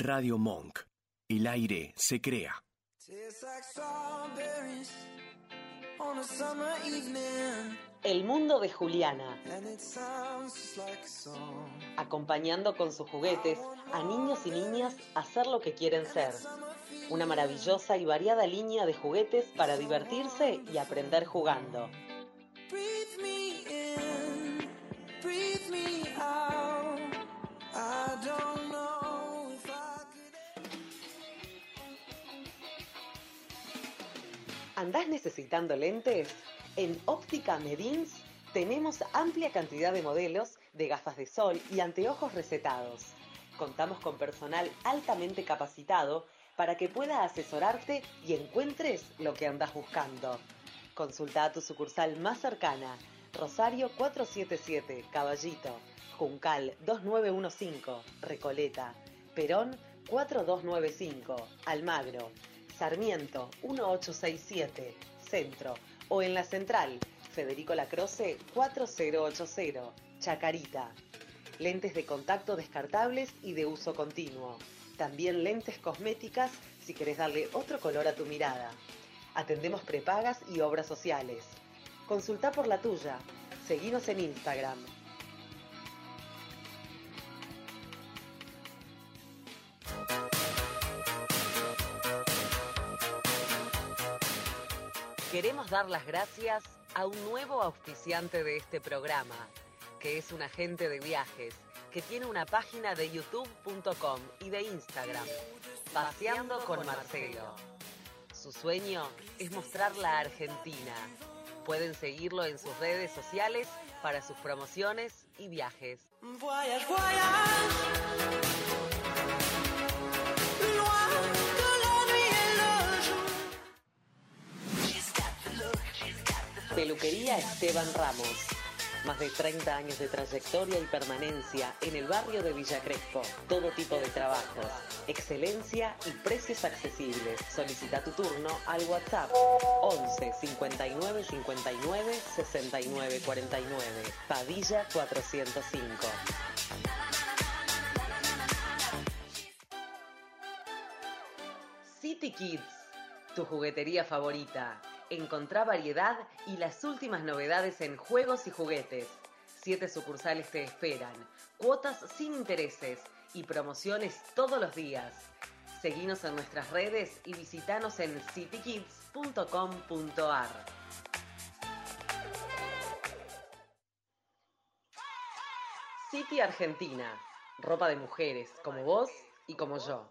Radio Monk. El aire se crea. El mundo de Juliana. Acompañando con sus juguetes a niños y niñas a ser lo que quieren ser. Una maravillosa y variada línea de juguetes para divertirse y aprender jugando. ¿Andás necesitando lentes? En Óptica Medins tenemos amplia cantidad de modelos de gafas de sol y anteojos recetados. Contamos con personal altamente capacitado para que pueda asesorarte y encuentres lo que andas buscando. Consulta a tu sucursal más cercana, Rosario 477, Caballito, Juncal 2915, Recoleta, Perón 4295, Almagro, Sarmiento 1867, Centro, o en la central, Federico Lacroce 4080, Chacarita. Lentes de contacto descartables y de uso continuo. También lentes cosméticas si querés darle otro color a tu mirada. Atendemos prepagas y obras sociales. Consulta por la tuya. Seguinos en Instagram. Queremos dar las gracias a un nuevo auspiciante de este programa, que es un agente de viajes, que tiene una página de youtube.com y de Instagram, Paseando con Marcelo. Su sueño es mostrar la Argentina. Pueden seguirlo en sus redes sociales para sus promociones y viajes. Peluquería Esteban Ramos. Más de 30 años de trayectoria y permanencia en el barrio de Villa Crespo. Todo tipo de trabajos, excelencia y precios accesibles. Solicita tu turno al WhatsApp 11 59 59 69 49. Padilla 405. City Kids, tu juguetería favorita. Encontrá variedad y las últimas novedades en juegos y juguetes. Siete sucursales te esperan, cuotas sin intereses y promociones todos los días. Seguinos en nuestras redes y visitanos en citykids.com.ar. City Argentina, ropa de mujeres como vos y como yo.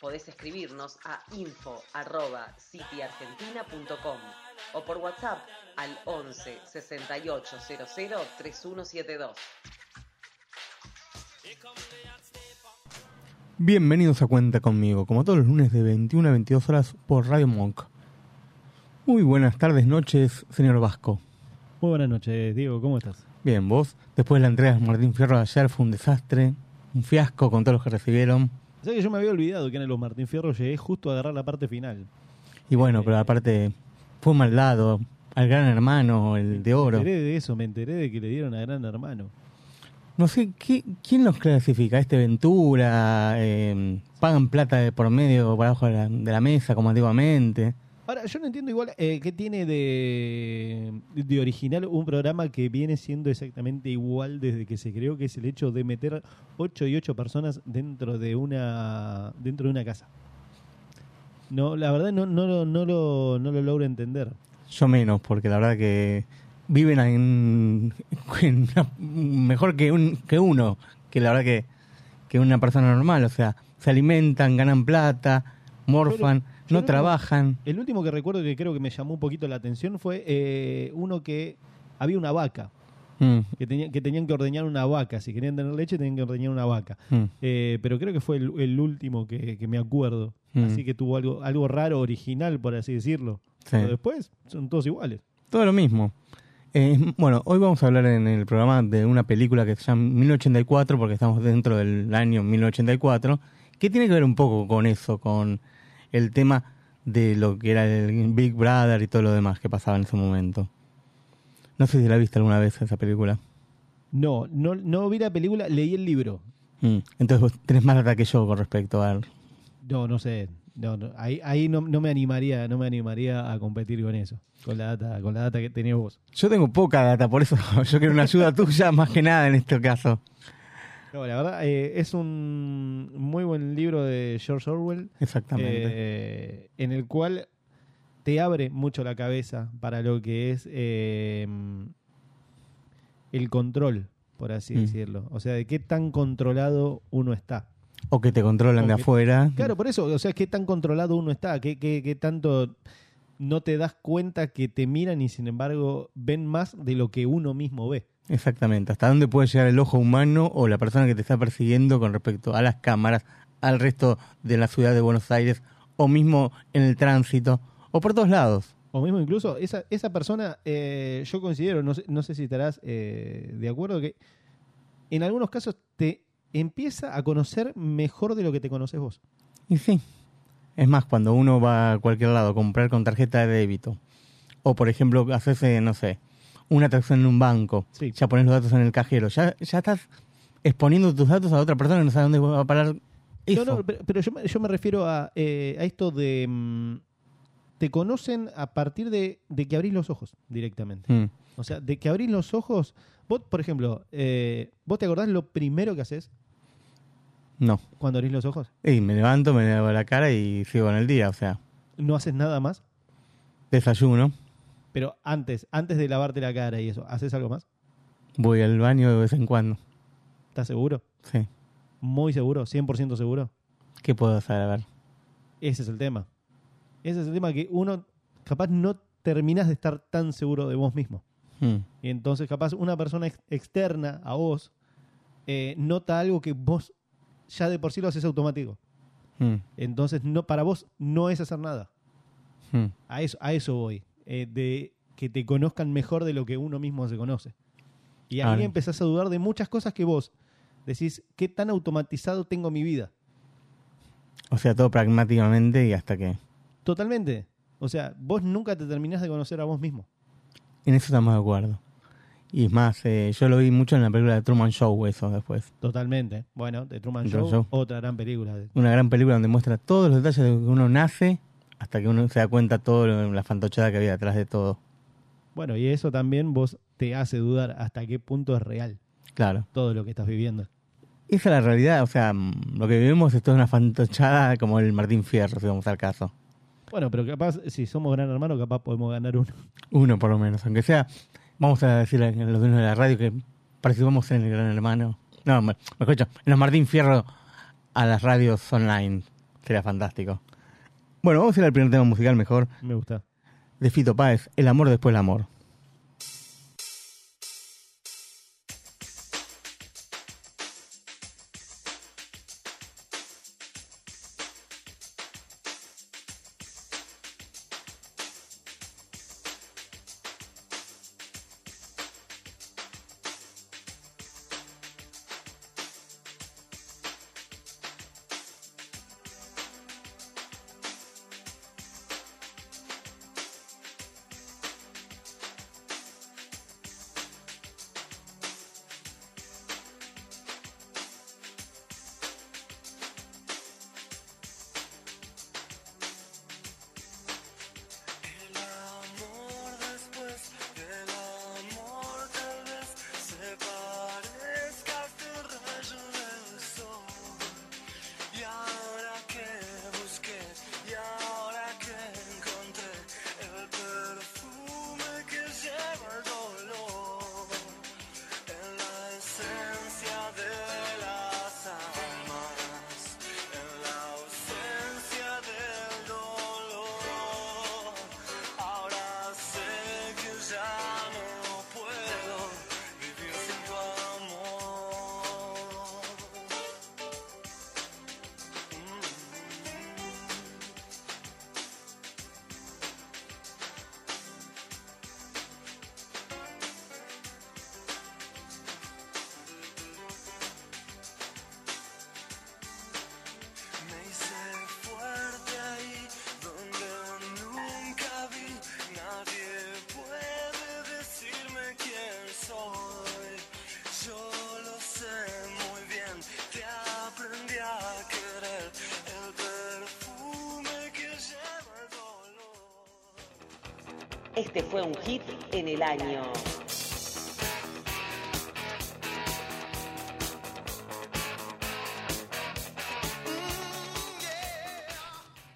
Podés escribirnos a info.cityargentina.com o por WhatsApp al 11 68 00 3172. Bienvenidos a Cuenta conmigo, como todos los lunes de 21 a 22 horas por Radio Monk. Muy buenas tardes, noches, señor Vasco. Muy buenas noches, Diego, ¿cómo estás? Bien, vos, después de la entrega de Martín Fierro de ayer fue un desastre, un fiasco con todos los que recibieron. O sea que yo me había olvidado que en los Martín Fierro llegué justo a agarrar la parte final. Y bueno, pero aparte fue mal dado al gran hermano, el de oro. Me enteré de eso, me enteré de que le dieron a gran hermano. No sé, ¿qué, ¿quién los clasifica? ¿Este Ventura? Eh, ¿Pagan plata de por medio por abajo de la, de la mesa como antiguamente? Ahora, yo no entiendo igual eh, qué tiene de, de original un programa que viene siendo exactamente igual desde que se creó, que es el hecho de meter 8 y 8 personas dentro de una dentro de una casa. No, la verdad no, no, lo- no, lo, no lo logro entender. Yo menos, porque la verdad que viven en, en una- mejor que, un, que uno, que la verdad que, que una persona normal. O sea, se alimentan, ganan plata, morfan, Pero no trabajan. El último que recuerdo que creo que me llamó un poquito la atención fue eh, uno que había una vaca, Mm, que, tenía- que tenían que ordeñar una vaca. Si querían tener leche, tenían que ordeñar una vaca. mm. Eh, pero creo que fue el, el último que, que me acuerdo. Mm. Así que tuvo algo, algo raro, original, por así decirlo. Sí. Pero después son todos iguales. Todo lo mismo. Eh, bueno, hoy vamos a hablar en el programa de una película que se llama 1984, porque estamos dentro del año 1984, que tiene que ver un poco con eso, con el tema de lo que era el Big Brother y todo lo demás que pasaba en ese momento. No sé si la viste alguna vez esa película. No, no, no vi la película, leí el libro. Mm, Entonces vos tenés más data que yo con respecto a... No, no sé. No, no, ahí ahí no, no me animaría, no me animaría a competir con eso, con la data, con la data que tenés vos. Yo tengo poca data, por eso yo quiero una ayuda tuya más que nada en este caso. No, la verdad, eh, es un muy buen libro de George Orwell, Exactamente. eh, en el cual te abre mucho la cabeza para lo que es eh, el control, por así Mm. decirlo. O sea, de qué tan controlado uno está. o que te controlan de afuera. Claro, por eso, o sea, qué tan controlado uno está, qué, qué, qué tanto no te das cuenta que te miran y sin embargo ven más de lo que uno mismo ve. Exactamente. ¿Hasta dónde puede llegar el ojo humano o la persona que te está persiguiendo con respecto a las cámaras, al resto de la ciudad de Buenos Aires, o mismo en el tránsito, o por todos lados? O mismo incluso, esa, esa persona, eh, yo considero, no sé, no sé si estarás eh, de acuerdo, que en algunos casos te empieza a conocer mejor de lo que te conoces vos. Y sí. Es más, cuando uno va a cualquier lado a comprar con tarjeta de débito, o por ejemplo, haces, eh, no sé, una atracción en un banco, Sí. ya pones los datos en el cajero, ya, ya estás exponiendo tus datos a otra persona que no sabe dónde va a parar eso. No, no, pero, pero yo, me- yo me refiero a, eh, a esto de... mm, te conocen a partir de, de que abrís los ojos directamente. Mm. O sea, de que abrís los ojos. Vos, por ejemplo, eh, ¿vos te acordás lo primero que haces No. cuando abrís los ojos? Y me levanto, me lavo la cara y sigo en el día, o sea, No haces nada más. desayuno, Pero antes, antes de lavarte la cara y eso, ¿haces algo más? voy al baño de vez en cuando. ¿Estás seguro? Sí. Muy seguro, 100% seguro. ¿Qué puedo hacer? A ver. Ese es el tema. Ese es el tema que uno capaz no terminás de estar tan seguro de vos mismo. Mm. Y entonces capaz una persona ex- externa a vos eh, nota algo que vos ya de por sí lo haces automático. Mm. Entonces no, para vos no es hacer nada. Mm. A eso, a eso voy. Eh, de que te conozcan mejor de lo que uno mismo se conoce. Y ahí Ahora. empezás a dudar de muchas cosas que vos decís, ¿qué tan automatizado tengo mi vida? O sea, todo pragmáticamente y hasta que... Totalmente. O sea, vos nunca te terminás de conocer a vos mismo. En eso estamos de acuerdo. Y es más, eh, yo lo vi mucho en la película de Truman Show, eso después. Totalmente. Bueno, The Truman Show, Show. otra gran película. de- Una gran película donde muestra todos los detalles de que uno nace hasta que uno se da cuenta todo lo- la fantochada que había detrás de todo. Bueno, y eso también vos te hace dudar hasta qué punto es real Claro. todo lo que estás viviendo. Esa es la realidad, o sea, mm, lo que vivimos es toda una fantochada como el Martín Fierro, si vamos al caso. Bueno, pero capaz, si somos gran hermano, capaz podemos ganar uno. Uno por lo menos, aunque sea, vamos a decirle a los dueños de la radio que participamos en el Gran Hermano. No, me, me escucho, en los Martín Fierro a las radios online. Sería fantástico. Bueno, vamos a ir al primer tema musical mejor, Me gusta. de Fito Páez, El amor después del amor. Este fue un hit en el año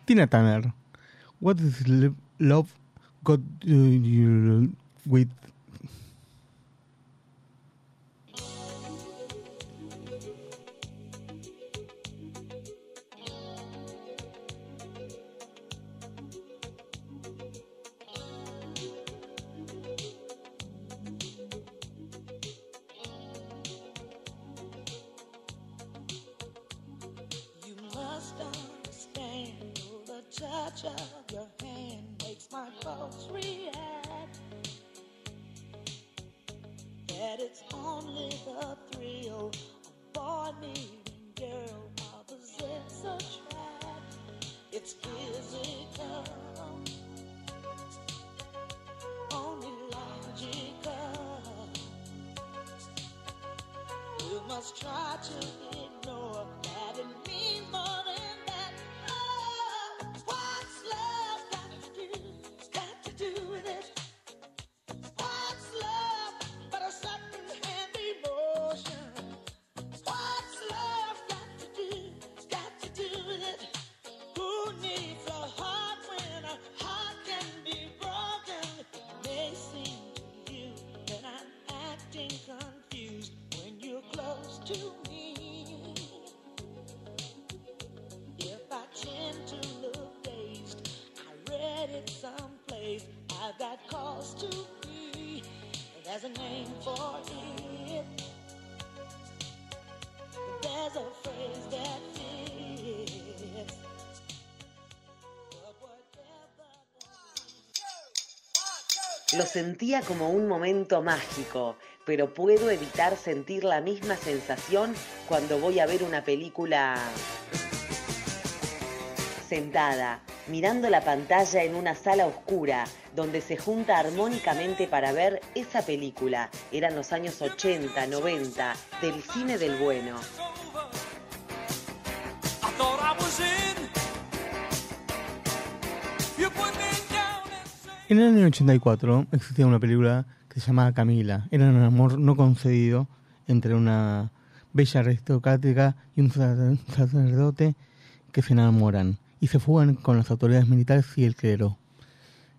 Tina Turner. What is love got uh, with Let's try to Lo sentía como un momento mágico, pero puedo evitar sentir la misma sensación cuando voy a ver una película sentada, mirando la pantalla en una sala oscura, donde se junta armónicamente para ver esa película. Eran los años 80, 90, del cine del bueno. En el año 84 existía una película que se llamaba Camila. Era un amor no concedido entre una bella aristocrática y un sacer- sacerdote que se enamoran y se fugan con las autoridades militares y el clero.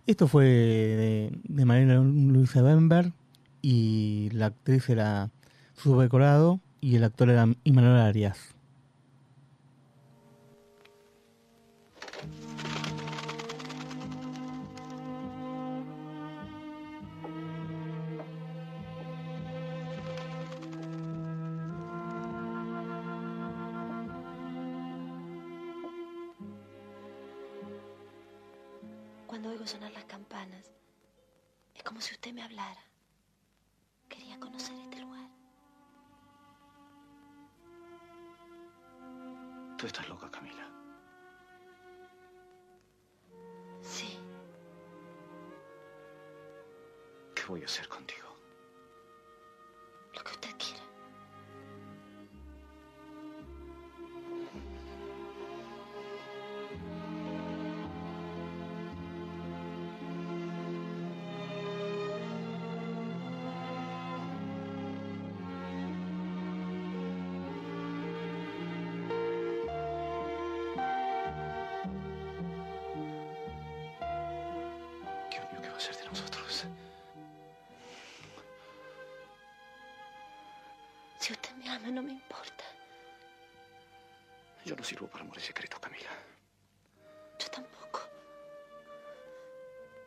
Esto fue de, de María Luisa Bember y la actriz era Sube Corado y el actor era Imanol Arias. Yo no sirvo para amores secretos, Camila. Yo tampoco.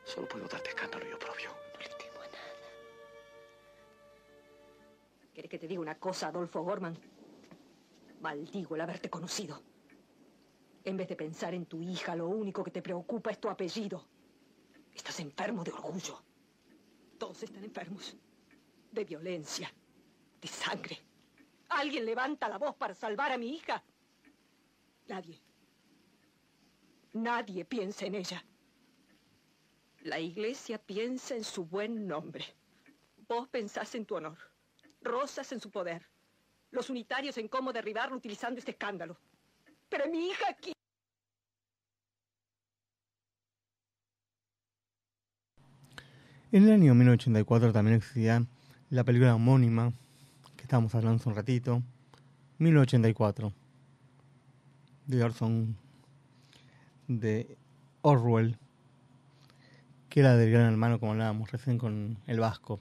Solo puedo darte escándalo y oprobio. No le temo a nada. ¿Querés que te diga una cosa, Adolfo Gorman? Maldigo el haberte conocido. En vez de pensar en tu hija, lo único que te preocupa es tu apellido. Estás enfermo de orgullo. Todos están enfermos. De violencia. De sangre. ¿Alguien levanta la voz para salvar a mi hija? Nadie. Nadie piensa en ella. La iglesia piensa en su buen nombre. Vos pensás en tu honor. Rosas en su poder. Los unitarios en cómo derribarlo utilizando este escándalo. Pero mi hija aquí. En el año 1984 también existía la película homónima, que estábamos hablando hace un ratito, 1984, de Orson, de Orwell, que era del gran hermano, como hablábamos recién con el vasco.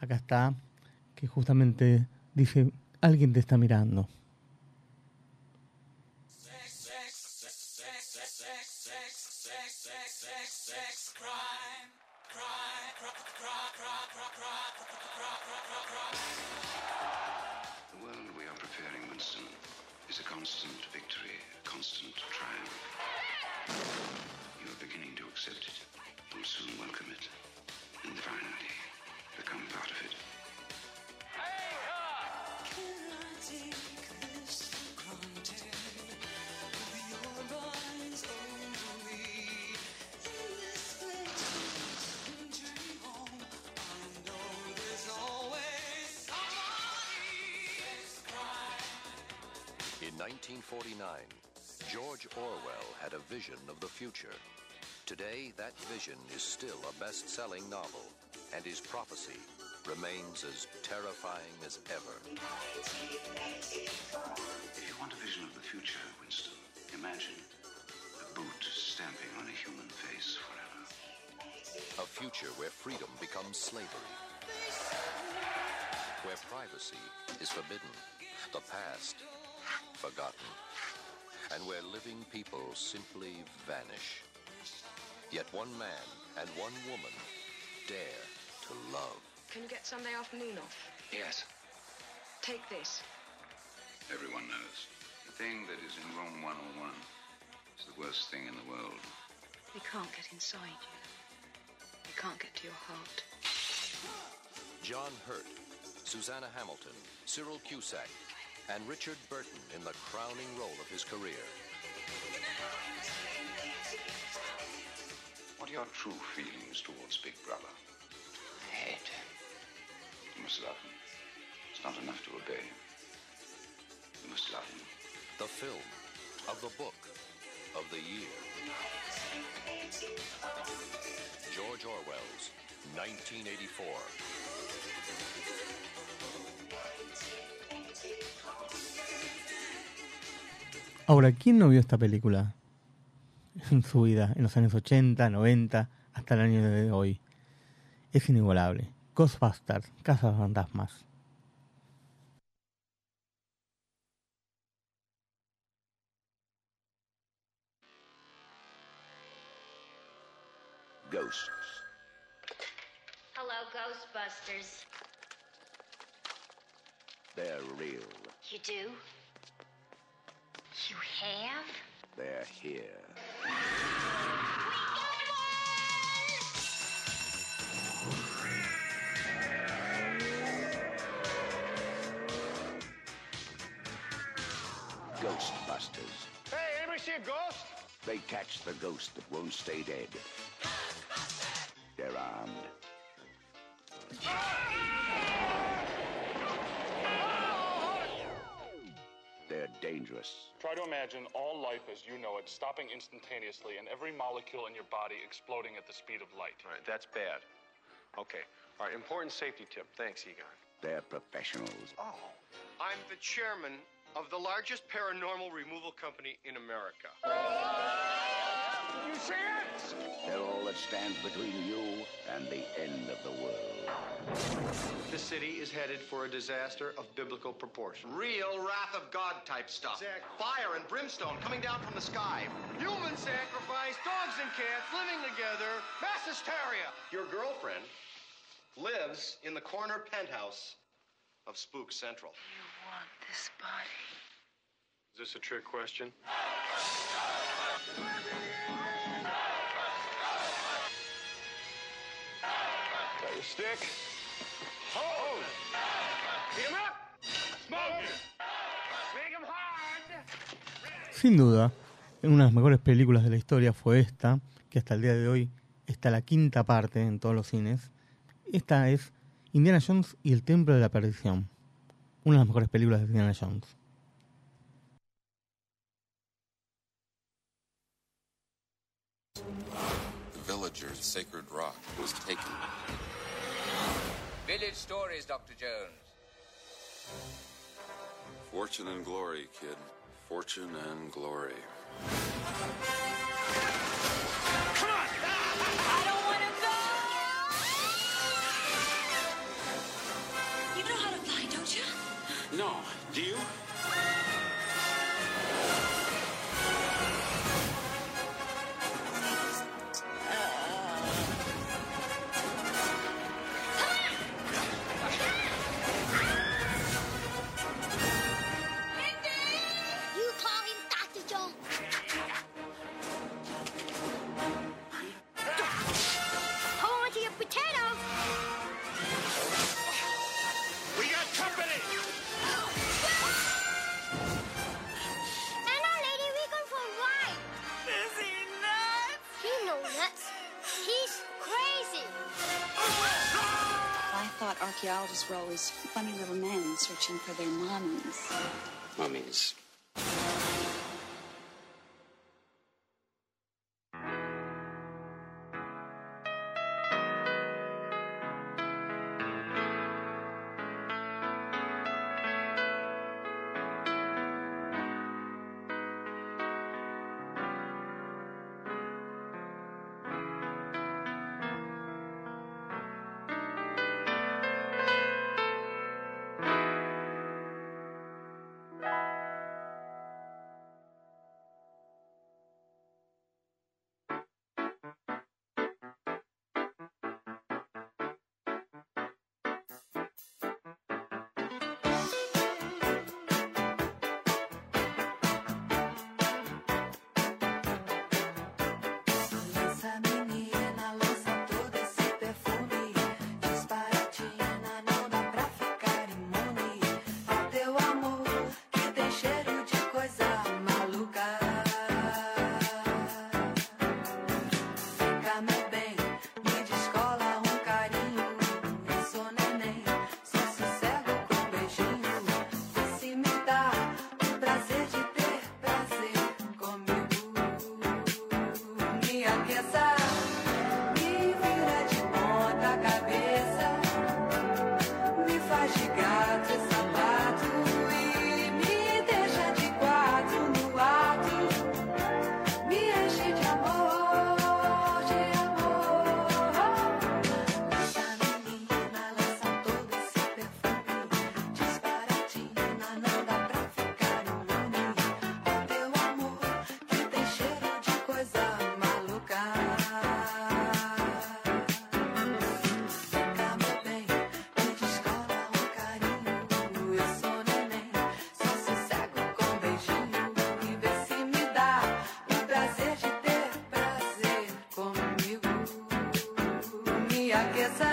Acá está, que justamente dice, alguien te está mirando. 1949, George Orwell had a vision of the future. Today, that vision is still a best selling novel, and his prophecy remains as terrifying as ever. If you want a vision of the future, Winston, imagine a boot stamping on a human face forever. A future where freedom becomes slavery, where privacy is forbidden, the past forgotten, and where living people simply vanish. Yet one man and one woman dare to love. Can you get Sunday afternoon off? Yes. Take this. Everyone knows. The thing that is in room 101 is the worst thing in the world. We can't get inside you. We can't get to your heart. John Hurt, Susanna Hamilton, Cyril Cusack, and Richard Burton in the crowning role of his career. What are your true feelings towards Big Brother? I Hate. him. You must love him. It's not enough to obey him. You must love him. The film of the book of the year. George Orwell's 1984. Ahora, ¿quién no vio esta película en su vida, en los años 80, 90, hasta el año de hoy? Es inigualable. Ghostbusters, Casa de Fantasmas. Ghosts. Hello, Ghostbusters. They're real. You do? You have? They're here. We got one! Ghostbusters. Hey, anybody see a ghost? They catch the ghost that won't stay dead. Ghostbusters! They're armed. They're dangerous. Try to imagine all life as you know it stopping instantaneously and every molecule in your body exploding at the speed of light. All right, that's bad. Okay. All right, important safety tip. Thanks, Egon. They're professionals. Oh, I'm the chairman of the largest paranormal removal company in America. You see it? They're all that stands between you and the end of the world. The city is headed for a disaster of biblical proportion. Real wrath of God type stuff. Fire and brimstone coming down from the sky. Human sacrifice, dogs and cats living together, mass hysteria. Your girlfriend lives in the corner penthouse of Spook Central. You want this body. Is this a trick question? Sin duda, una de las mejores películas de la historia fue esta, que hasta el día de hoy está la quinta parte en todos los cines. Esta es Indiana Jones y el Templo de la Perdición. Una de las mejores películas de Indiana Jones. The villager, Sacred Village stories, Dr. Jones. Fortune and glory, kid. Fortune and glory. archaeologists were always funny little men searching for their mummies. Mummies. I guess I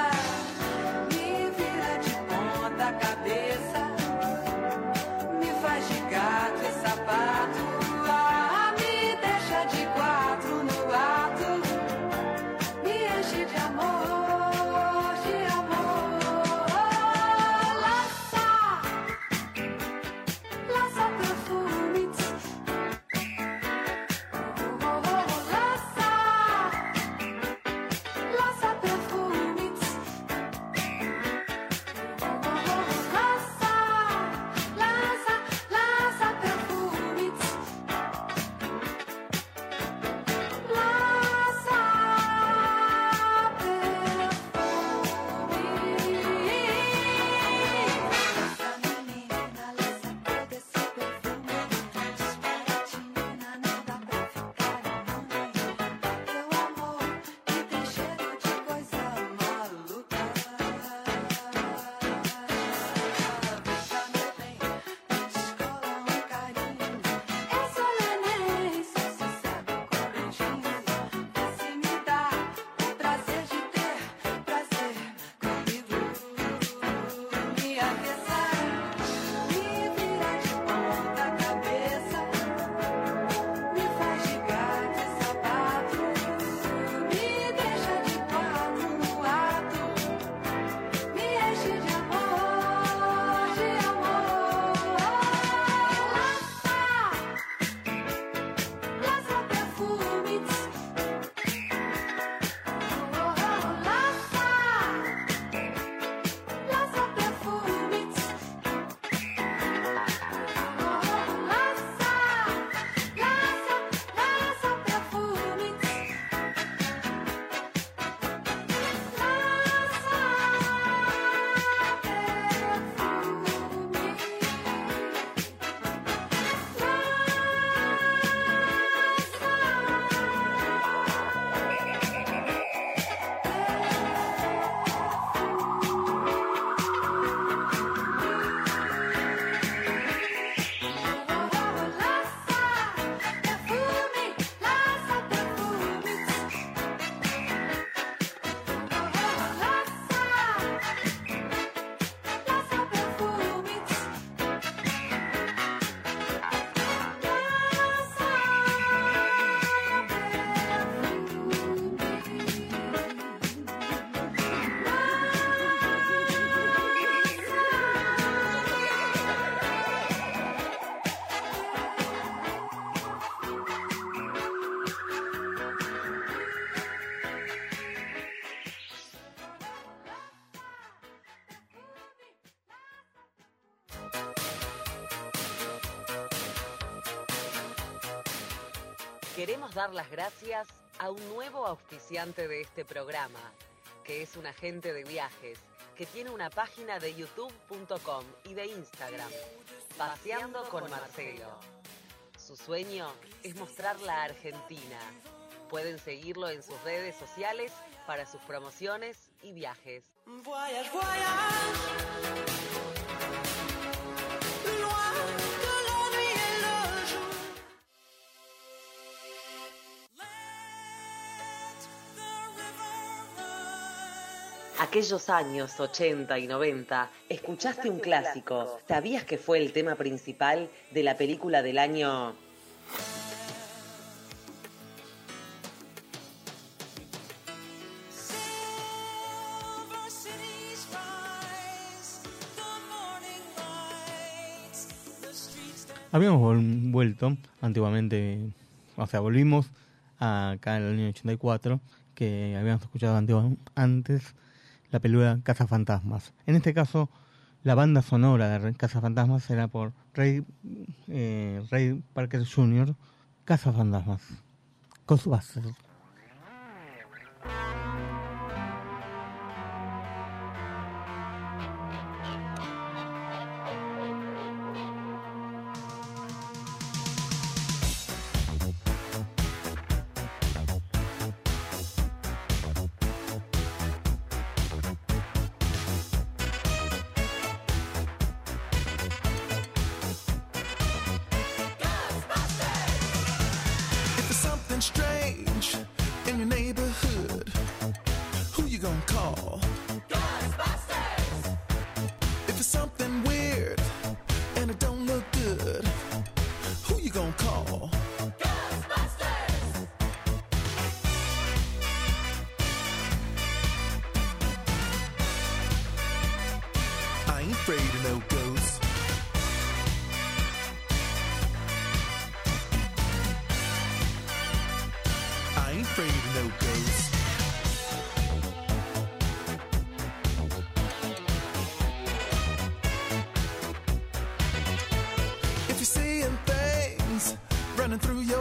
Dar las gracias a un nuevo auspiciante de este programa, que es un agente de viajes, que tiene una página de youtube.com y de Instagram, Paseando con Marcelo. Su sueño es mostrar la Argentina. Pueden seguirlo en sus redes sociales para sus promociones y viajes. Voyage, voyage. Aquellos años 80 y 90, escuchaste un clásico. ¿Sabías que fue el tema principal de la película del año. Habíamos vuelto antiguamente, o sea, volvimos acá en el año 84, que habíamos escuchado antes la película Casa Fantasmas. En este caso, la banda sonora de Casa Fantasmas era por Ray, eh, Ray Parker Jr., Casa Fantasmas. Ghostbusters.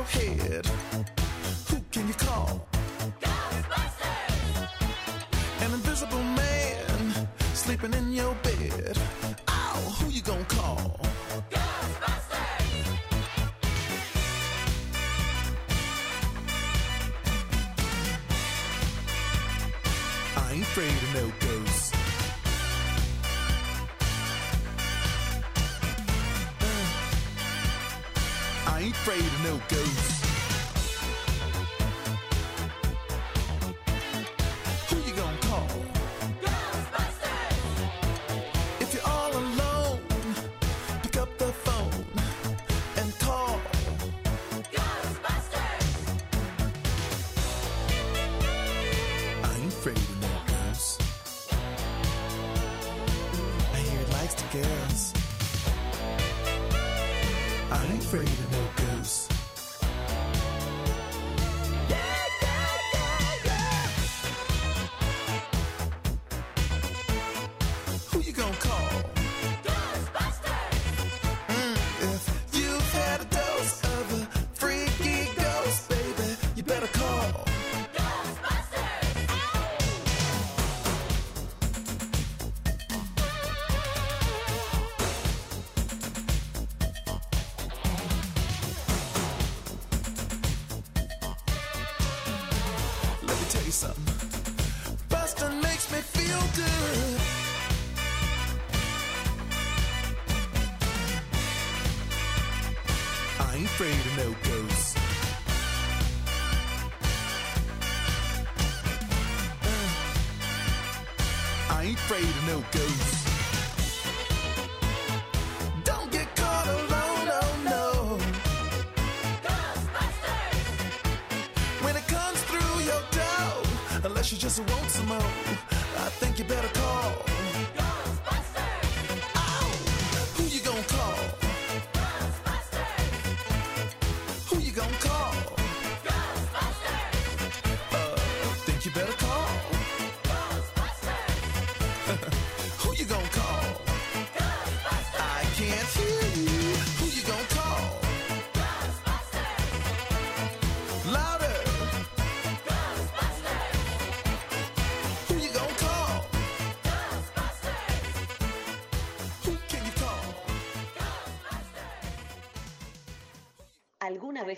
Head, ain't afraid of no ghosts. Uh, I ain't afraid of no ghosts. Don't get caught alone, oh no. Ghostbusters! When it comes through your door, unless you just want some more,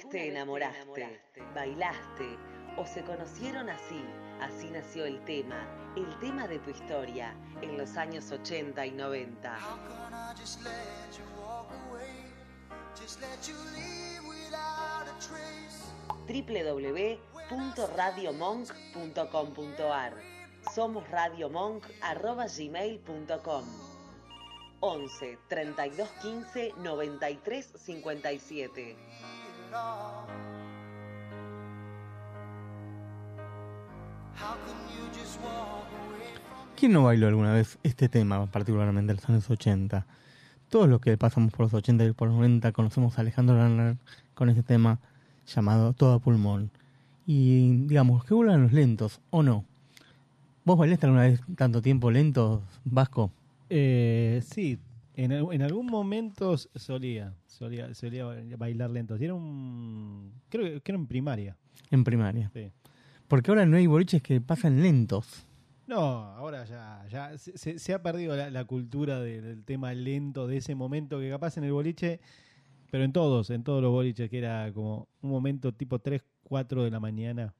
vez te enamoraste, bailaste o se conocieron así? Así nació el tema, el tema de tu historia, en los años 80 y 90. Just let you walk away. Just let you leave without a trace. www.radiomonk.com.ar Somos radiomonk.gmail.com 11 32 15 93 57 ¿Quién no bailó alguna vez este tema, particularmente en los años 80? Todos los que pasamos por los 80 y por los 90 conocemos a Alejandro Lerner con este tema llamado Todo a Pulmón. Y digamos, que vuelvan los lentos, ¿o no? ¿Vos bailaste alguna vez tanto tiempo lentos, Vasco? Eh, sí, en, en algún momento solía, solía, solía bailar lentos. Y era un. Creo que, era en primaria. En primaria. Sí. Porque ahora no hay boliches que pasan lentos. No, ahora ya, ya se, ha perdido la, la cultura de- del tema lento de ese momento que capaz en el boliche, pero en todos, en todos los boliches, que era como un momento tipo 3, 4 de la mañana,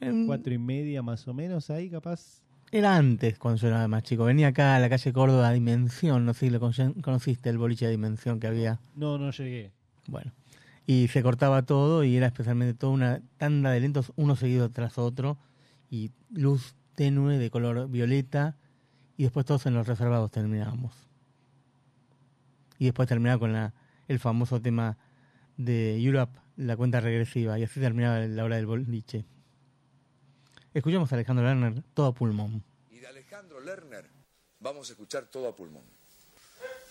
Em, 4 y media más o menos, ahí capaz. Era antes, cuando yo era más chico. Venía acá a la calle Córdoba, Dimensión, no sé si lo con- conociste, el boliche de Dimensión que había. No, no llegué. Bueno. Y se cortaba todo y era especialmente toda una tanda de lentos, uno seguido tras otro, y luz tenue de color violeta, y después todos en los reservados terminábamos. Y después terminaba con la, el famoso tema de Europe, la cuenta regresiva, y así terminaba la hora del boliche. Escuchamos a Alejandro Lerner, todo a pulmón. Y de Alejandro Lerner vamos a escuchar todo a pulmón.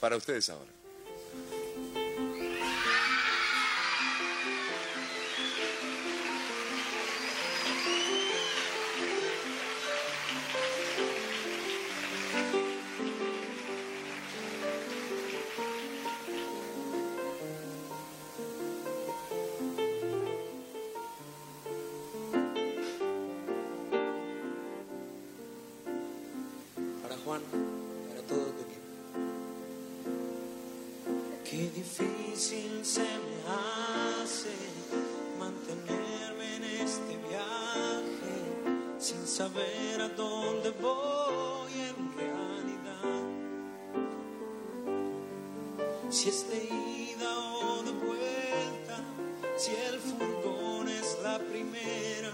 Para ustedes ahora. Saber a dónde voy en realidad. Si es de ida o de vuelta, si el furgón es la primera,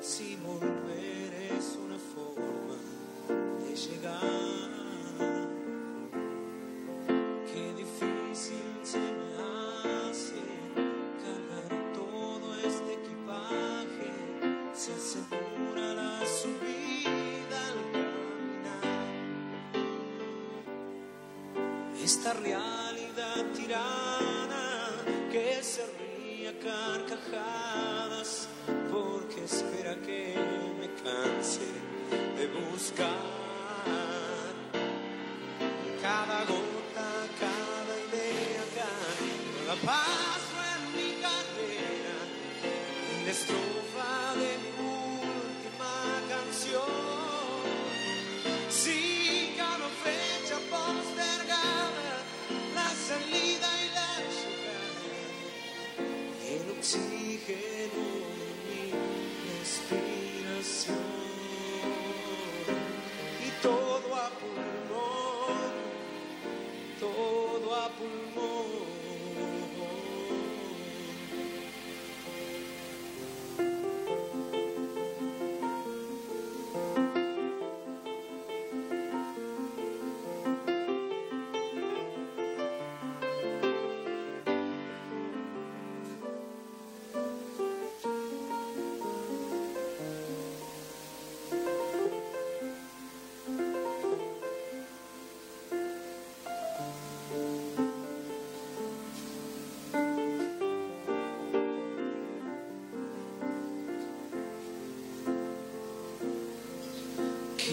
si volver es una forma de llegar. Esta realidad tirana que se ríe a carcajadas porque espera que me canse de buscar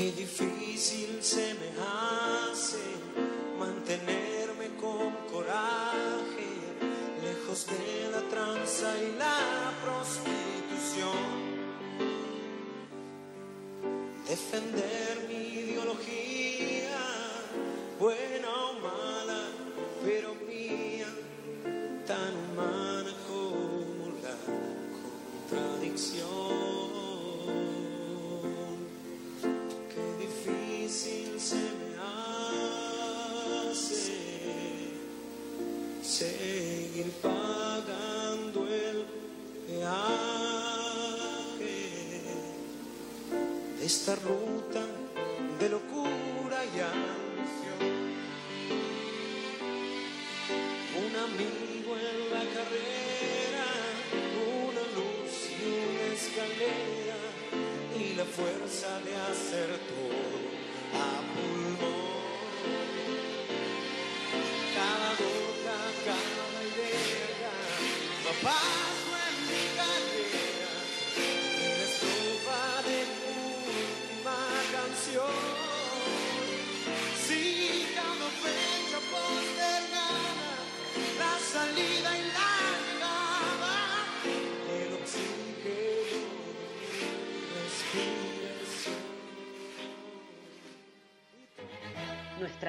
Qué difícil se me hace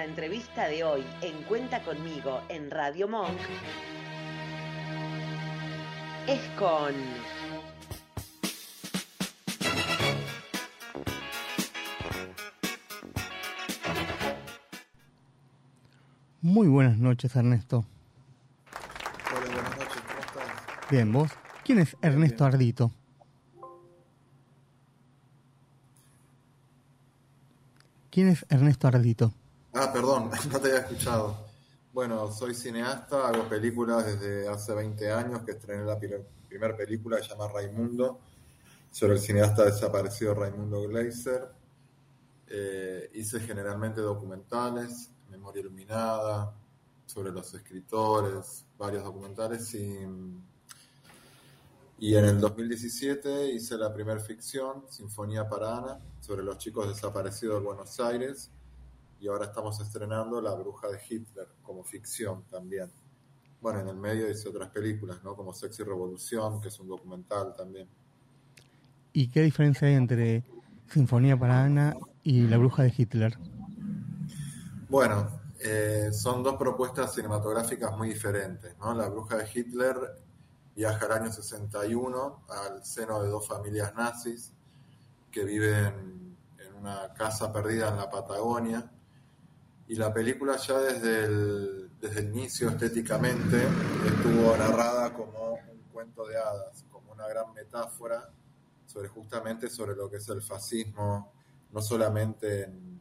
Nuestra entrevista de hoy en Cuenta conmigo en Radio Monk es con Muy buenas noches, Ernesto. Hola, buenas noches, ¿cómo estás? Bien, ¿vos? ¿Quién es Ernesto Ardito? ¿Quién es Ernesto Ardito? Ah, perdón, no te había escuchado. Bueno, soy cineasta, hago películas desde hace 20 años, que estrené la primera película que se llama Raimundo, sobre el cineasta desaparecido Raimundo Gleiser. Eh, hice generalmente documentales, Memoria Iluminada, sobre los escritores, varios documentales y, y en el 2017 hice la primera ficción, Sinfonía para Ana, sobre los chicos desaparecidos de Buenos Aires y ahora estamos estrenando La Bruja de Hitler como ficción también. Bueno, en el medio hice otras películas, ¿no? Como Sexy Revolución, que es un documental también. ¿Y qué diferencia hay entre Sinfonía para Ana y La Bruja de Hitler? Bueno, eh, son dos propuestas cinematográficas muy diferentes, ¿no? La Bruja de Hitler viaja al año 61 al seno de dos familias nazis que viven en una casa perdida en la Patagonia y la película ya desde el, desde el inicio estéticamente estuvo narrada como un cuento de hadas, como una gran metáfora sobre justamente sobre lo que es el fascismo, no solamente en,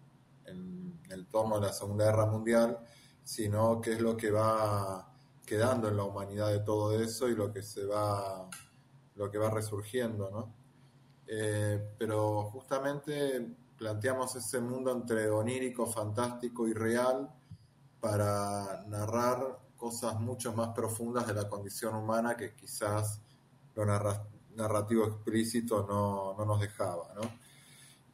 el tomo de la Segunda Guerra Mundial, sino qué es lo que va quedando en la humanidad de todo eso y lo que se va lo que va resurgiendo, ¿no? Eh, pero justamente planteamos ese mundo entre onírico, fantástico y real para narrar cosas mucho más profundas de la condición humana que quizás lo narra- narrativo explícito no, no nos dejaba, ¿no?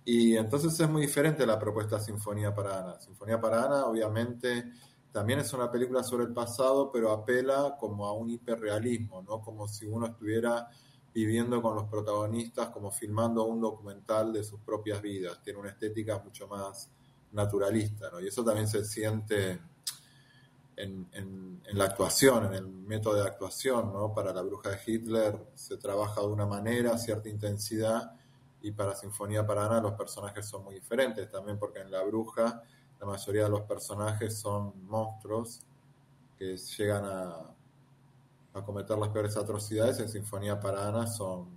Y entonces es muy diferente la propuesta Sinfonía para Ana. Sinfonía para Ana, obviamente, también es una película sobre el pasado, pero apela como a un hiperrealismo, ¿no? Como si uno estuviera viviendo con los protagonistas, como filmando un documental de sus propias vidas. Tiene una estética mucho más naturalista. Y eso también se siente en, la actuación, en el método de actuación, ¿no? Para la bruja de Hitler se trabaja de una manera, cierta intensidad, y para Sinfonía para Ana los personajes son muy diferentes también, porque en La Bruja la mayoría de los personajes son monstruos que llegan a, a cometer las peores atrocidades, en Sinfonía para Ana son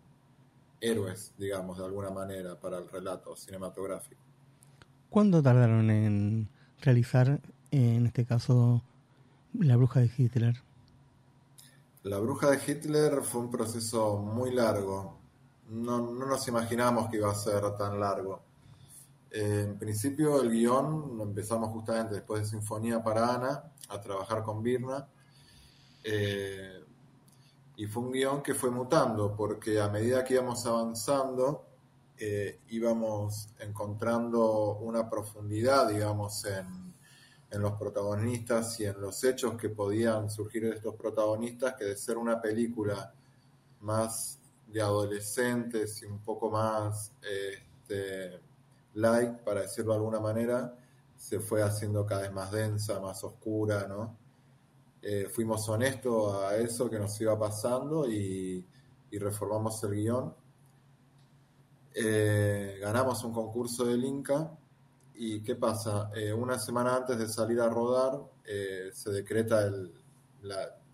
héroes, digamos, de alguna manera, para el relato cinematográfico. ¿Cuánto tardaron en realizar, en este caso, La Bruja de Hitler? La bruja de Hitler fue un proceso muy largo. No, no nos imaginamos que iba a ser tan largo. Eh, en principio el guion lo empezamos justamente después de Sinfonía para Ana a trabajar con Birna. Eh, y fue un guion que fue mutando porque a medida que íbamos avanzando eh, íbamos encontrando una profundidad, digamos, en, en los protagonistas y en los hechos que podían surgir de estos protagonistas, que de ser una película más de adolescentes y un poco más este, light, para decirlo de alguna manera, se fue haciendo cada vez más densa, más oscura, ¿no? Eh, fuimos honestos a eso que nos iba pasando y, reformamos el guion. Eh, ganamos un concurso del Inca y ¿qué pasa? Eh, una semana antes de salir a rodar se decreta el,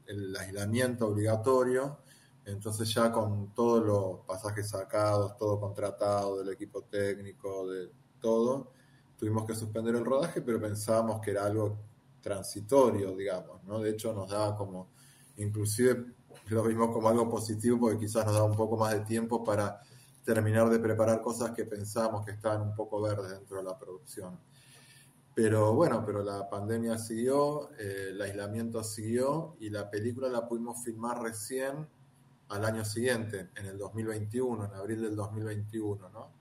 el aislamiento obligatorio Entonces ya con todos los pasajes sacados, todo contratado del equipo técnico, de todo, tuvimos que suspender el rodaje, pero pensábamos que era algo transitorio, digamos, ¿no? De hecho nos daba como, inclusive lo vimos como algo positivo porque quizás nos daba un poco más de tiempo para terminar de preparar cosas que pensábamos que estaban un poco verdes dentro de la producción. Pero bueno, pero la pandemia siguió, eh, el aislamiento siguió y la película la pudimos filmar recién al año siguiente, en el 2021, en abril del 2021, ¿no?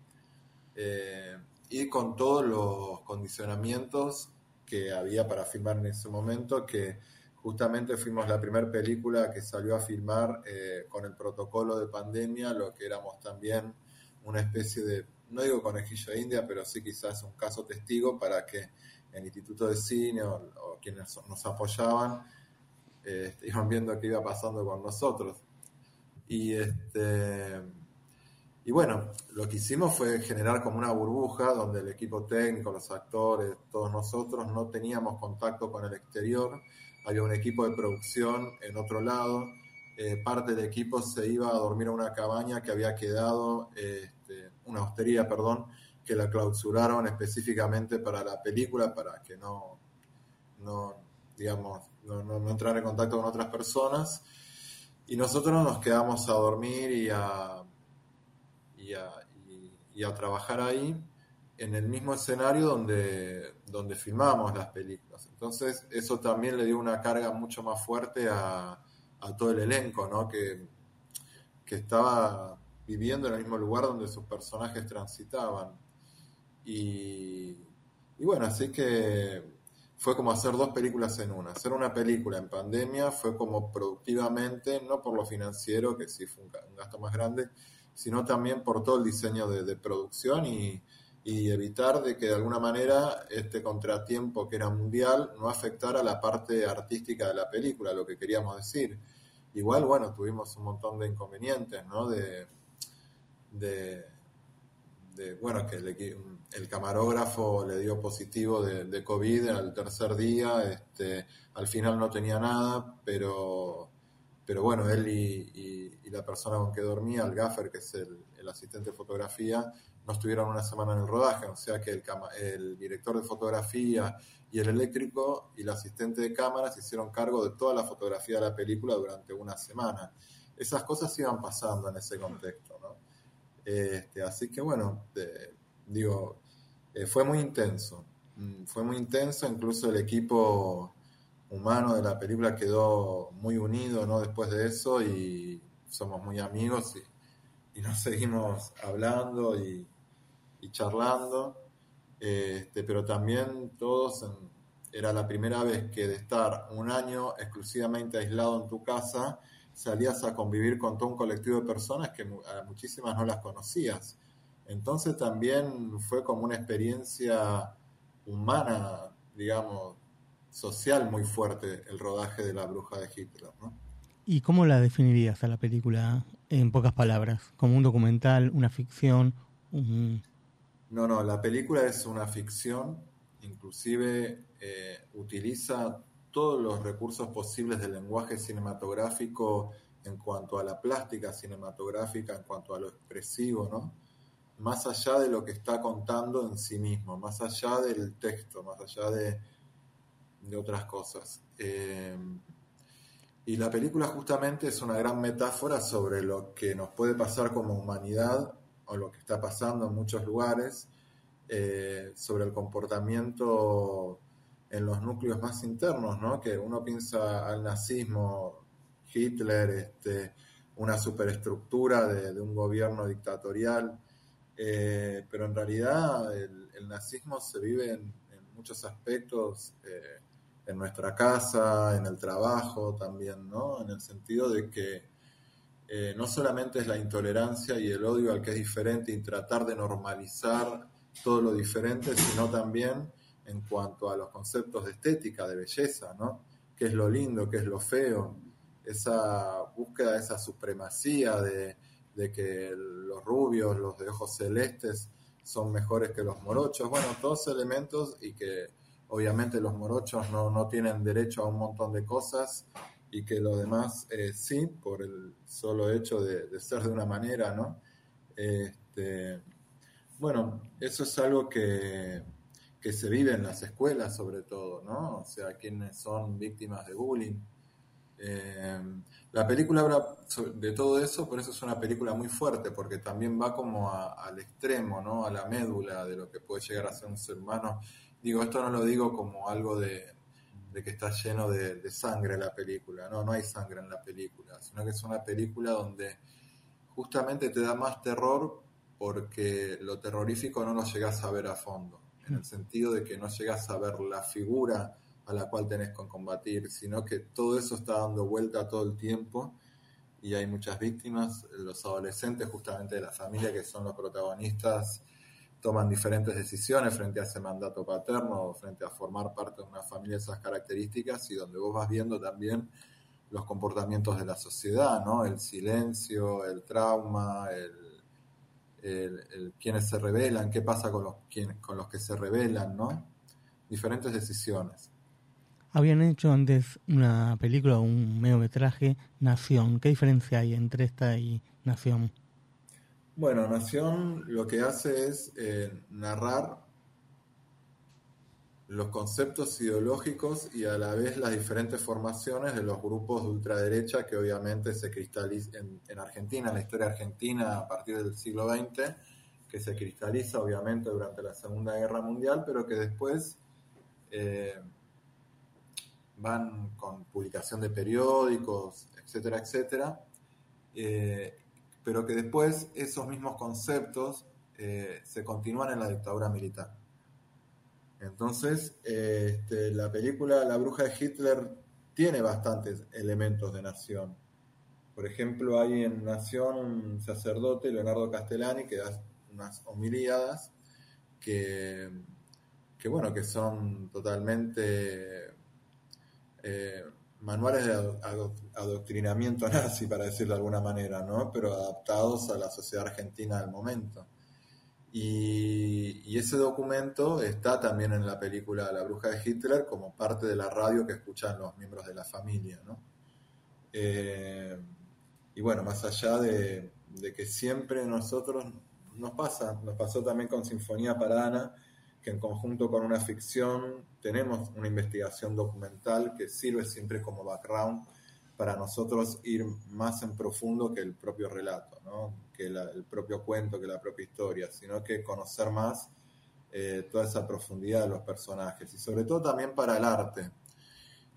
Eh, y con todos los condicionamientos que había para filmar en ese momento, que justamente fuimos la primera película que salió a filmar eh, con el protocolo de pandemia, lo que éramos también una especie de, no digo conejillo de India, pero sí quizás un caso testigo para que el Instituto de Cine o, o quienes nos apoyaban eh, iban viendo qué iba pasando con nosotros. Y este y bueno, lo que hicimos fue generar como una burbuja donde el equipo técnico, los actores, todos nosotros no teníamos contacto con el exterior. Había un equipo de producción en otro lado. Eh, parte del equipo se iba a dormir a una cabaña que había quedado, este, una hostería, perdón, que la clausuraron específicamente para la película, para que no, no digamos, no, no, no entrar en contacto con otras personas. Y nosotros nos quedamos a dormir y a, y a, trabajar ahí en el mismo escenario donde, donde filmamos las películas. Entonces eso también le dio una carga mucho más fuerte a, a todo el elenco, ¿no? que, que estaba viviendo en el mismo lugar donde sus personajes transitaban. Y, y bueno, así que fue como hacer dos películas en una. Hacer una película en pandemia fue como productivamente, no por lo financiero, que sí fue un gasto más grande, sino también por todo el diseño de, de producción y, evitar de que de alguna manera este contratiempo que era mundial no afectara la parte artística de la película, lo que queríamos decir. Igual, bueno, tuvimos un montón de inconvenientes, ¿no? De, bueno, que el camarógrafo le dio positivo de, de COVID al tercer día, este, al final no tenía nada, pero, pero bueno, él y, la persona con que dormía, el gaffer, que es el, asistente de fotografía, no estuvieron una semana en el rodaje, o sea que el, director de fotografía y el eléctrico y el asistente de cámara se hicieron cargo de toda la fotografía de la película durante una semana. Esas cosas iban pasando en ese contexto. Este, así que bueno, digo, eh, fue muy intenso. Mm, Fue muy intenso, incluso el equipo humano de la película quedó muy unido, ¿no? Después de eso y somos muy amigos y, nos seguimos hablando y, charlando. Este, pero también todos, era la primera vez que de estar un año exclusivamente aislado en tu casa, salías a convivir con todo un colectivo de personas que a muchísimas no las conocías. Entonces también fue como una experiencia humana, digamos, social muy fuerte el rodaje de La Bruja de Hitler, ¿no? ¿Y cómo la definirías a la película en pocas palabras? ¿Como un documental, una ficción? un- No, no, la película es una ficción, inclusive eh, utiliza todos los recursos posibles del lenguaje cinematográfico en cuanto a la plástica cinematográfica, en cuanto a lo expresivo, ¿no? Más allá de lo que está contando en sí mismo, más allá del texto, más allá de, de otras cosas. Eh, y la película justamente es una gran metáfora sobre lo que nos puede pasar como humanidad o lo que está pasando en muchos lugares, eh, sobre el comportamiento en los núcleos más internos, ¿no? Que uno piensa al nazismo, Hitler, este, una superestructura de, un gobierno dictatorial, eh, pero en realidad el, nazismo se vive en, muchos aspectos, en nuestra casa, en el trabajo también, ¿no? En el sentido de que eh, no solamente es la intolerancia y el odio al que es diferente y tratar de normalizar todo lo diferente, sino también en cuanto a los conceptos de estética, de belleza, ¿no? ¿Qué es lo lindo, qué es lo feo? Esa búsqueda esa supremacía de, de que los rubios, los de ojos celestes son mejores que los morochos, bueno, todos elementos y que obviamente los morochos no, no tienen derecho a un montón de cosas y que lo demás eh, sí, por el solo hecho de, de ser de una manera, ¿no? Este, bueno, eso es algo que, que se vive en las escuelas sobre todo, ¿no? O sea, quienes son víctimas de bullying. Eh, la película habla de todo eso, por eso es una película muy fuerte, porque también va como al extremo, ¿no? A la médula de lo que puede llegar a ser un ser humano. Digo, esto no lo digo como algo de, de que está lleno de, de sangre la película, no, no hay sangre en la película, sino que es una película donde justamente te da más terror porque lo terrorífico no lo llegas a ver a fondo, en el sentido de que no llegas a ver la figura a la cual tenés que combatir, sino que todo eso está dando vuelta todo el tiempo y hay muchas víctimas, los adolescentes justamente de la familia que son los protagonistas toman diferentes decisiones frente a ese mandato paterno frente a formar parte de una familia de esas características y donde vos vas viendo también los comportamientos de la sociedad, ¿no? El silencio, el trauma, el, el, quiénes se rebelan, qué pasa con los, con los que se rebelan, ¿no? Diferentes decisiones. Habían hecho antes una película un mediometraje, Nación. ¿Qué diferencia hay entre esta y Nación? Bueno, Nación lo que hace es eh, narrar los conceptos ideológicos y a la vez las diferentes formaciones de los grupos de ultraderecha que obviamente se cristalizan en, en Argentina, en la historia argentina a partir del siglo XX, que se cristaliza obviamente durante la Segunda Guerra Mundial, pero que después eh, van con publicación de periódicos, etcétera, etcétera, eh, pero que después esos mismos conceptos eh, se continúan en la dictadura militar. Entonces, eh, este, la película La bruja de Hitler tiene bastantes elementos de Nación. Por ejemplo, hay en Nación un sacerdote, Leonardo Castellani, que da unas homilíadas que, que bueno, que son totalmente eh, manuales de ado- ado- adoctrinamiento nazi, para decirlo de alguna manera, ¿no? Pero adaptados a la sociedad argentina del momento. Y, ese documento está también en la película La bruja de Hitler como parte de la radio que escuchan los miembros de la familia, ¿no? Eh, y bueno, más allá de, de que siempre nosotros nos pasa, nos pasó también con Sinfonía para Ana, que en conjunto con una ficción tenemos una investigación documental que sirve siempre como background para nosotros ir más en profundo que el propio relato, que el propio cuento, que la propia historia, sino que conocer más eh, toda esa profundidad de los personajes y sobre todo también para el arte.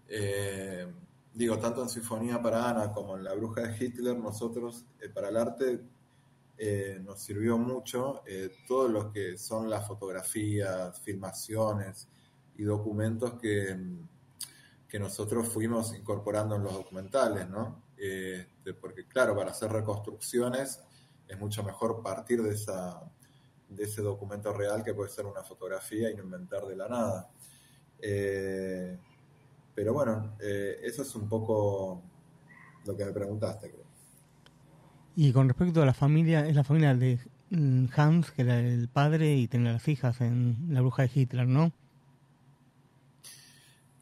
Eh, digo, tanto en Sinfonía para Ana como en La Bruja de Hitler, nosotros eh, para el arte eh, nos sirvió mucho eh, todo lo que son las fotografías, filmaciones y documentos que, que nosotros fuimos incorporando en los documentales, ¿no? Este, porque claro, para hacer reconstrucciones es mucho mejor partir de, esa, de ese documento real que puede ser una fotografía y no inventar de la nada. Eh, pero bueno, eh, eso es un poco lo que me preguntaste, creo. Y con respecto a la familia, es la familia de mm, Hans, que era el padre, y tenía las hijas en La Bruja de Hitler, ¿no?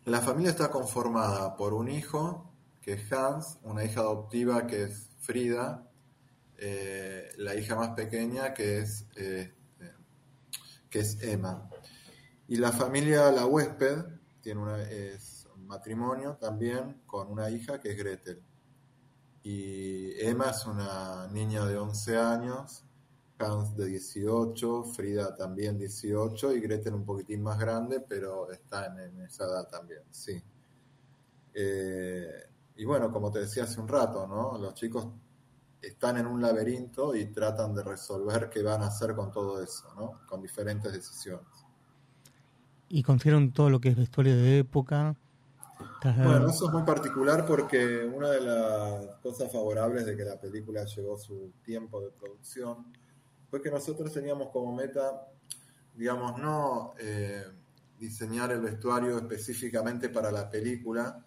La familia está conformada por un hijo, que es Hans, una hija adoptiva, que es Frida, eh, la hija más pequeña, que es, eh, que es Emma. Y la familia, la huésped, tiene un matrimonio también con una hija que es Gretel. Y Emma es una niña de 11 años, Hans de 18, Frida también 18 y Gretel un poquitín más grande, pero está en, esa edad también, sí. Eh, y bueno, como te decía hace un rato, ¿no? Los chicos están en un laberinto y tratan de resolver qué van a hacer con todo eso, ¿no? Con diferentes decisiones. Y consiguieron todo lo que es vestuario de época. Bueno, eso es muy particular porque una de las cosas favorables de que la película llegó su tiempo de producción fue que nosotros teníamos como meta, digamos, no eh, diseñar el vestuario específicamente para la película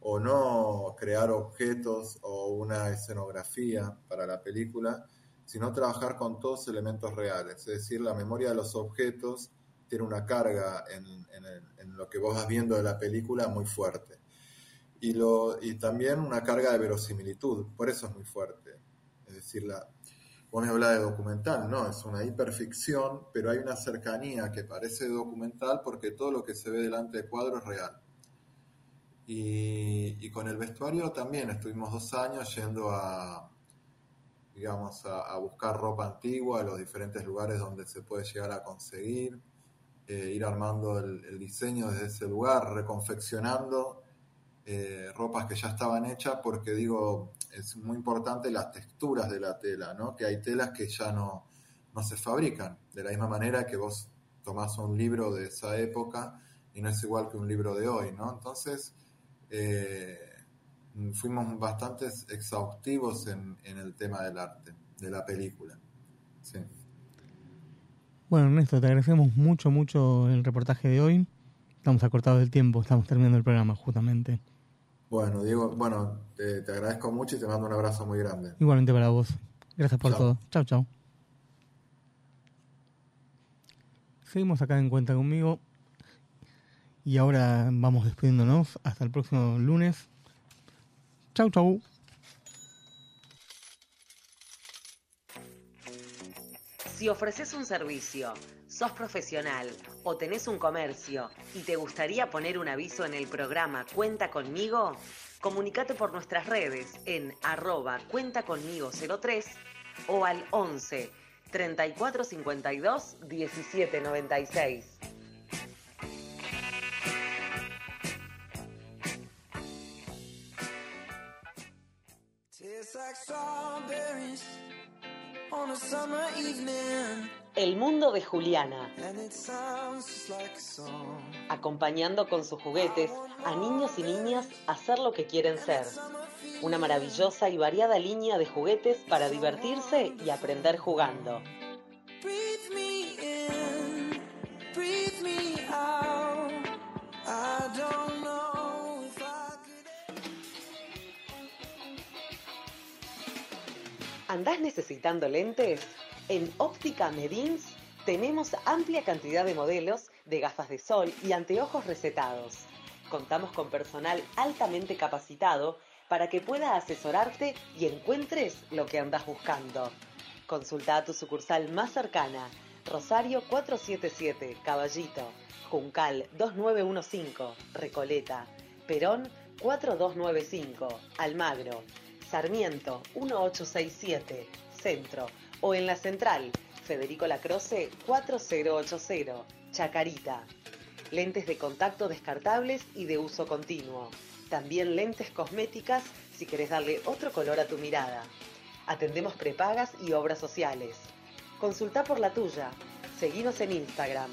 o no crear objetos o una escenografía para la película, sino trabajar con todos elementos reales. Es decir, la memoria de los objetos tiene una carga en, lo que vos vas viendo de la película muy fuerte. y, también una carga de verosimilitud, por eso es muy fuerte. Es decir, la, vos me hablás de documental, no, es una hiperficción, pero hay una cercanía que parece documental porque todo lo que se ve delante de cuadro es real. Y, con el vestuario también estuvimos dos años yendo a, digamos, a buscar ropa antigua a los diferentes lugares donde se puede llegar a conseguir, eh, ir armando el, diseño desde ese lugar, reconfeccionando eh, ropas que ya estaban hechas, porque digo, es muy importante las texturas de la tela, ¿no? Que hay telas que ya no, no se fabrican, de la misma manera que vos tomás un libro de esa época y no es igual que un libro de hoy, ¿no? Entonces, eh, fuimos bastante exhaustivos en, en el tema del arte, de la película. Bueno, Ernesto, te agradecemos mucho, mucho el reportaje de hoy. Estamos acortados del tiempo, estamos terminando el programa justamente. Bueno, Diego, bueno, te, te agradezco mucho y te mando un abrazo muy grande. Igualmente para vos. Gracias por todo. Chao, chao. Seguimos acá en Cuenta conmigo. Y ahora vamos despidiéndonos. Hasta el próximo lunes. Chau, chau. Si ofreces un servicio, sos profesional o tenés un comercio y te gustaría poner un aviso en el programa Cuenta conmigo, comunicate por nuestras redes en arroba cuenta conmigo 03 o al 11 34 52 17 96. Tastes like strawberries El mundo de Juliana, acompañando con sus juguetes a niños y niñas a ser lo que quieren ser. Una maravillosa y variada línea de juguetes para divertirse y aprender jugando. ¿Andás necesitando lentes? En Óptica Medins tenemos amplia cantidad de modelos de gafas de sol y anteojos recetados. Contamos con personal altamente capacitado para que pueda asesorarte y encuentres lo que andás buscando. Consulta a tu sucursal más cercana, Rosario 477, Caballito, Juncal 2915, Recoleta, Perón 4295, Almagro, Sarmiento 1867, Centro, o en la central, Federico Lacroce 4080, Chacarita. Lentes de contacto descartables y de uso continuo. También lentes cosméticas si querés darle otro color a tu mirada. Atendemos prepagas y obras sociales. Consulta por la tuya. Seguinos en Instagram.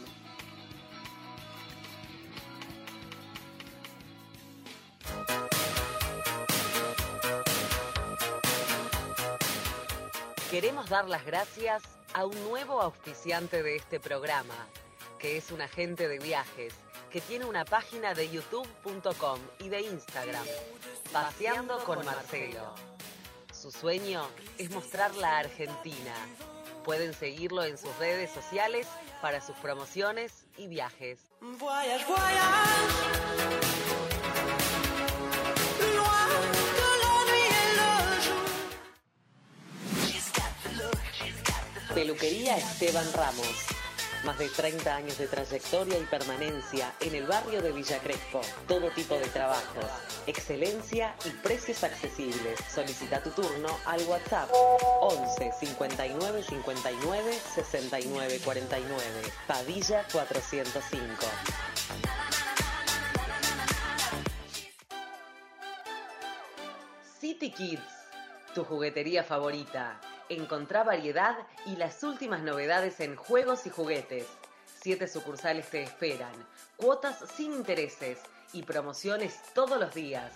Queremos dar las gracias a un nuevo auspiciante de este programa, que es un agente de viajes, que tiene una página de youtube.com y de Instagram, Paseando con Marcelo. Su sueño es mostrar la Argentina. Pueden seguirlo en sus redes sociales para sus promociones y viajes. Voyage, voyage. Peluquería Esteban Ramos. Más de 30 años de trayectoria y permanencia en el barrio de Villa Crespo. Todo tipo de trabajos, excelencia y precios accesibles. Solicita tu turno al WhatsApp 11 59 59 69 49. Padilla 405. City Kids, tu juguetería favorita. Encontrá variedad y las últimas novedades en juegos y juguetes. Siete sucursales te esperan, cuotas sin intereses y promociones todos los días.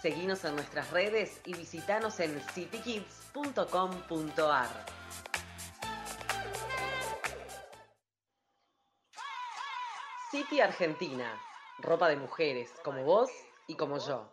Seguinos en nuestras redes y visitanos en citykids.com.ar. City Argentina, ropa de mujeres como vos y como yo.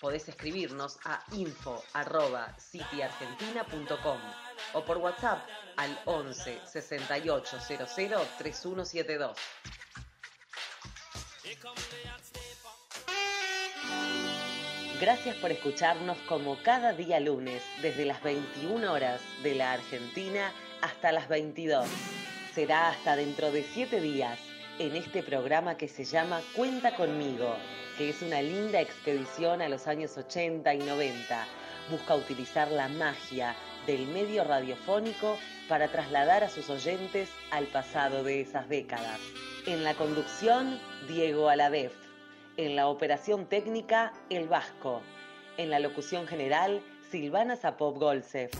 Podés escribirnos a info.cityargentina.com o por WhatsApp al 11 68 00 3172. Gracias por escucharnos como cada día lunes, desde las 21 horas de la Argentina hasta las 22. Será hasta dentro de 7 días en este programa que se llama Cuenta conmigo, que es una linda expedición a los años 80 y 90. Busca utilizar la magia del medio radiofónico para trasladar a sus oyentes al pasado de esas décadas. En la conducción, Diego Aladef. En la operación técnica, El Vasco. En la locución general, Silvana Zapop Golsef.